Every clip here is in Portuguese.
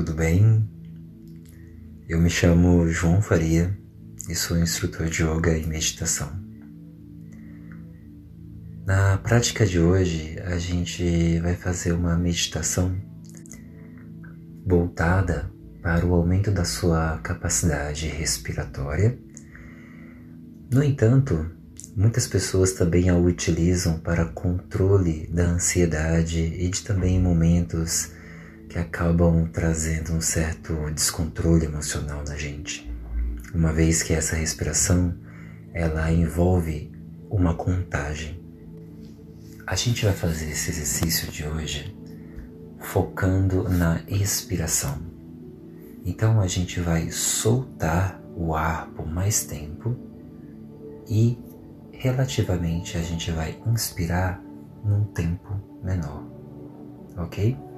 tudo bem? Eu me chamo João Faria e sou instrutor de yoga e meditação. Na prática de hoje, a gente vai fazer uma meditação voltada para o aumento da sua capacidade respiratória. No entanto, muitas pessoas também a utilizam para controle da ansiedade e de também momentos que acabam trazendo um certo descontrole emocional na gente. Uma vez que essa respiração ela envolve uma contagem. A gente vai fazer esse exercício de hoje focando na expiração. Então a gente vai soltar o ar por mais tempo e relativamente a gente vai inspirar num tempo menor, ok?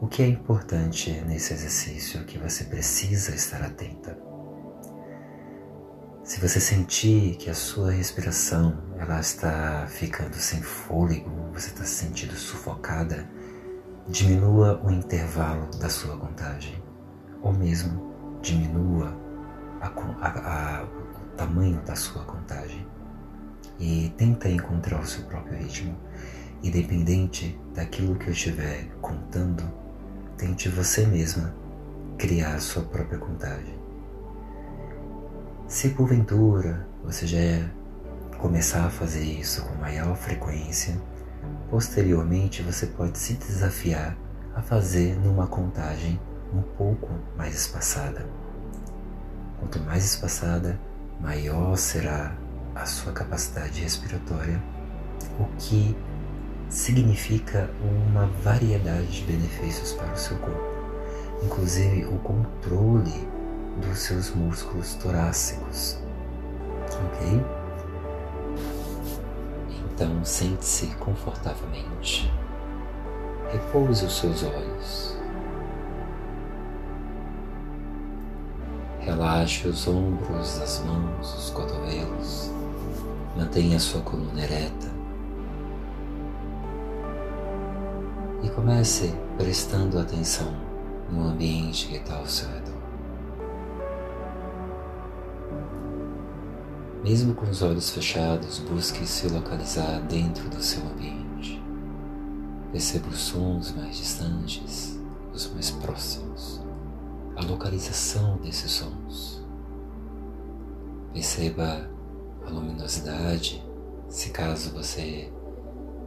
O que é importante nesse exercício que você precisa estar atenta. Se você sentir que a sua respiração ela está ficando sem fôlego, você está se sentindo sufocada, diminua o intervalo da sua contagem, ou mesmo diminua a, a, a, o tamanho da sua contagem. E tenta encontrar o seu próprio ritmo, independente daquilo que eu estiver contando Tente você mesma criar sua própria contagem. Se porventura você já começar a fazer isso com maior frequência, posteriormente você pode se desafiar a fazer numa contagem um pouco mais espaçada. Quanto mais espaçada, maior será a sua capacidade respiratória, o que significa uma variedade de benefícios para o seu corpo, inclusive o controle dos seus músculos torácicos. Ok? Então sente-se confortavelmente. Repouse os seus olhos. Relaxe os ombros, as mãos, os cotovelos. Mantenha a sua coluna ereta e comece prestando atenção no ambiente que está ao seu redor. Mesmo com os olhos fechados, busque se localizar dentro do seu ambiente. Perceba os sons mais distantes, os mais próximos, a localização desses sons. Perceba a luminosidade, se caso você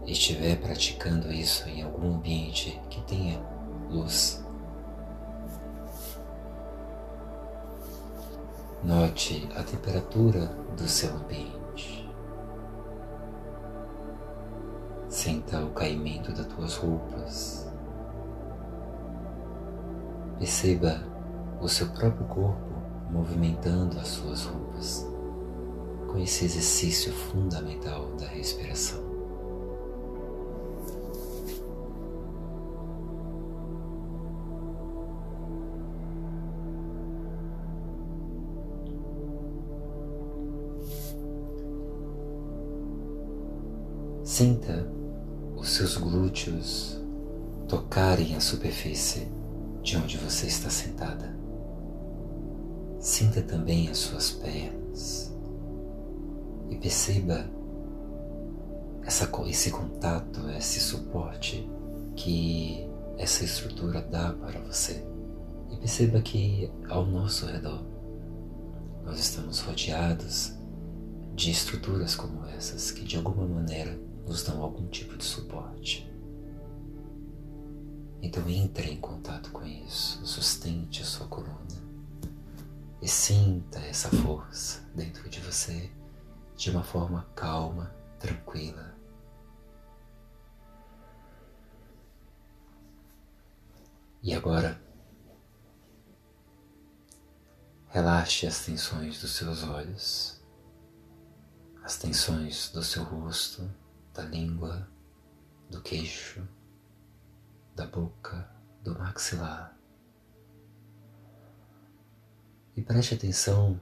estiver praticando isso em algum ambiente que tenha luz. Note a temperatura do seu ambiente. Sinta o caimento das tuas roupas. Perceba o seu próprio corpo movimentando as suas roupas com esse exercício fundamental da respiração. Sinta os seus glúteos tocarem a superfície de onde você está sentada. Sinta também as suas pernas e perceba essa, esse contato, esse suporte que essa estrutura dá para você. E perceba que ao nosso redor nós estamos rodeados de estruturas como essas que de alguma maneira nos dão algum tipo de suporte. Então entre em contato com isso, sustente a sua coluna e sinta essa força dentro de você de uma forma calma, tranquila. E agora, relaxe as tensões dos seus olhos, as tensões do seu rosto da língua, do queixo, da boca, do maxilar. E preste atenção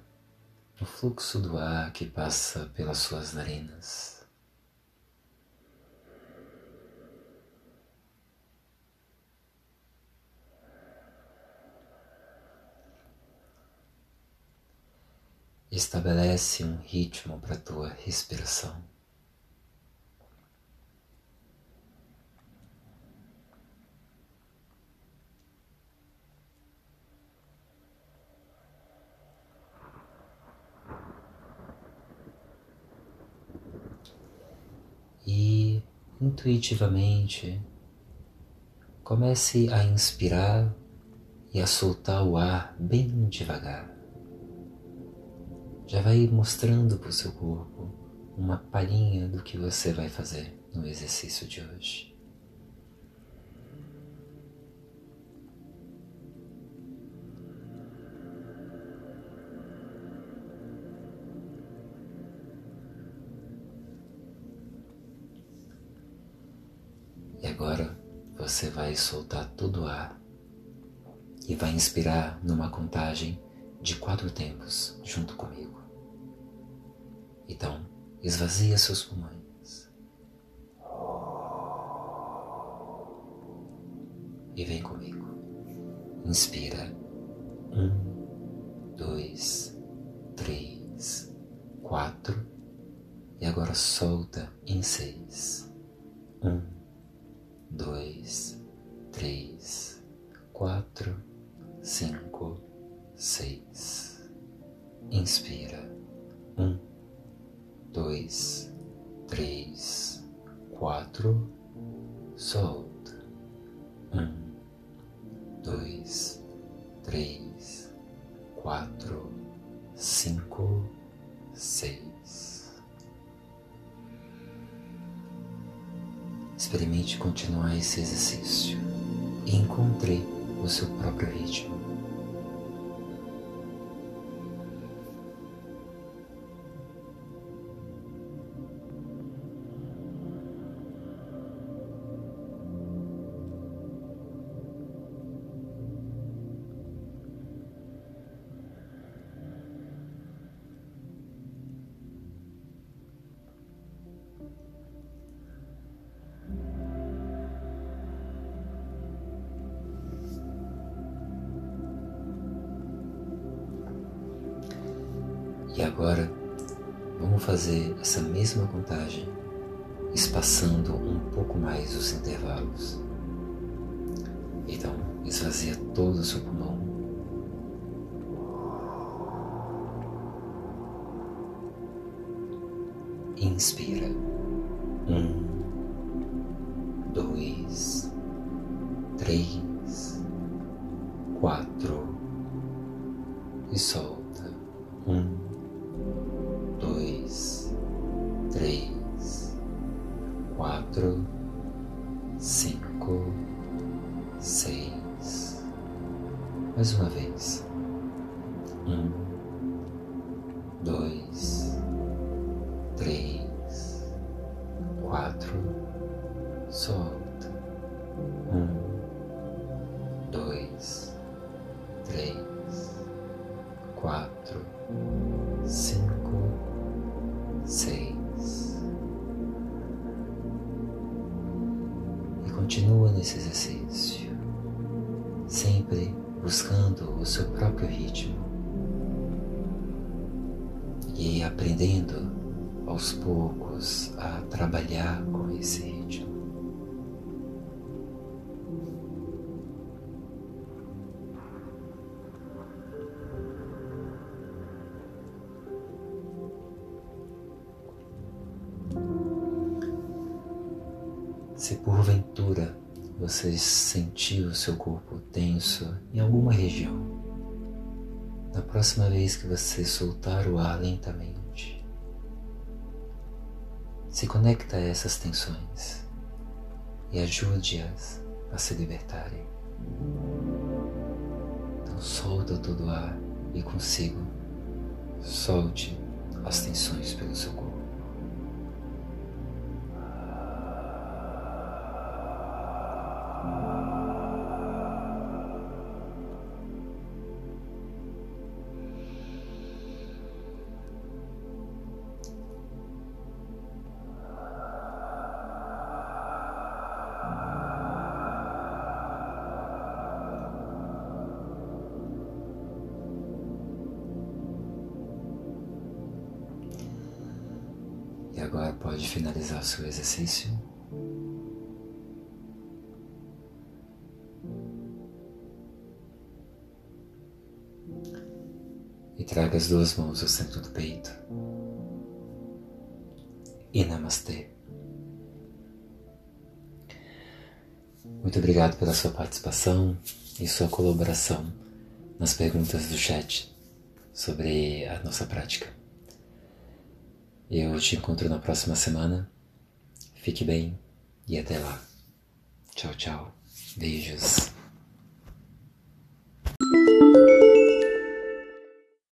no fluxo do ar que passa pelas suas narinas. Estabelece um ritmo para a tua respiração. Intuitivamente comece a inspirar e a soltar o ar bem devagar já vai mostrando para o seu corpo uma palhinha do que você vai fazer no exercício de hoje. Você vai soltar todo o ar e vai inspirar numa contagem de quatro tempos junto comigo. Então, esvazia seus pulmões. E vem comigo. Inspira. Um, dois, três, quatro. E agora solta em seis. Um, dois, três, quatro, cinco, seis. Inspira. Um, dois, três, quatro, solta. Um, Experimente continuar esse exercício e encontre o seu próprio ritmo. Agora vamos fazer essa mesma contagem, espaçando um pouco mais os intervalos. Então, esvazia todo o seu pulmão. Inspira. Um, dois, três, quatro e solta. Solta. Um, dois, três, quatro, cinco, seis. E continua nesse exercício, sempre buscando o seu próprio ritmo e aprendendo aos poucos a trabalhar com esse ritmo. Se porventura você sentiu o seu corpo tenso em alguma região, na próxima vez que você soltar o ar lentamente, se conecta a essas tensões e ajude-as a se libertarem. Então solta todo o ar e consigo solte as tensões pelo seu corpo. Agora pode finalizar o seu exercício. E traga as duas mãos ao centro do peito. E namastê. Muito obrigado pela sua participação e sua colaboração nas perguntas do chat sobre a nossa prática. Eu te encontro na próxima semana. Fique bem e até lá. Tchau, tchau. Beijos.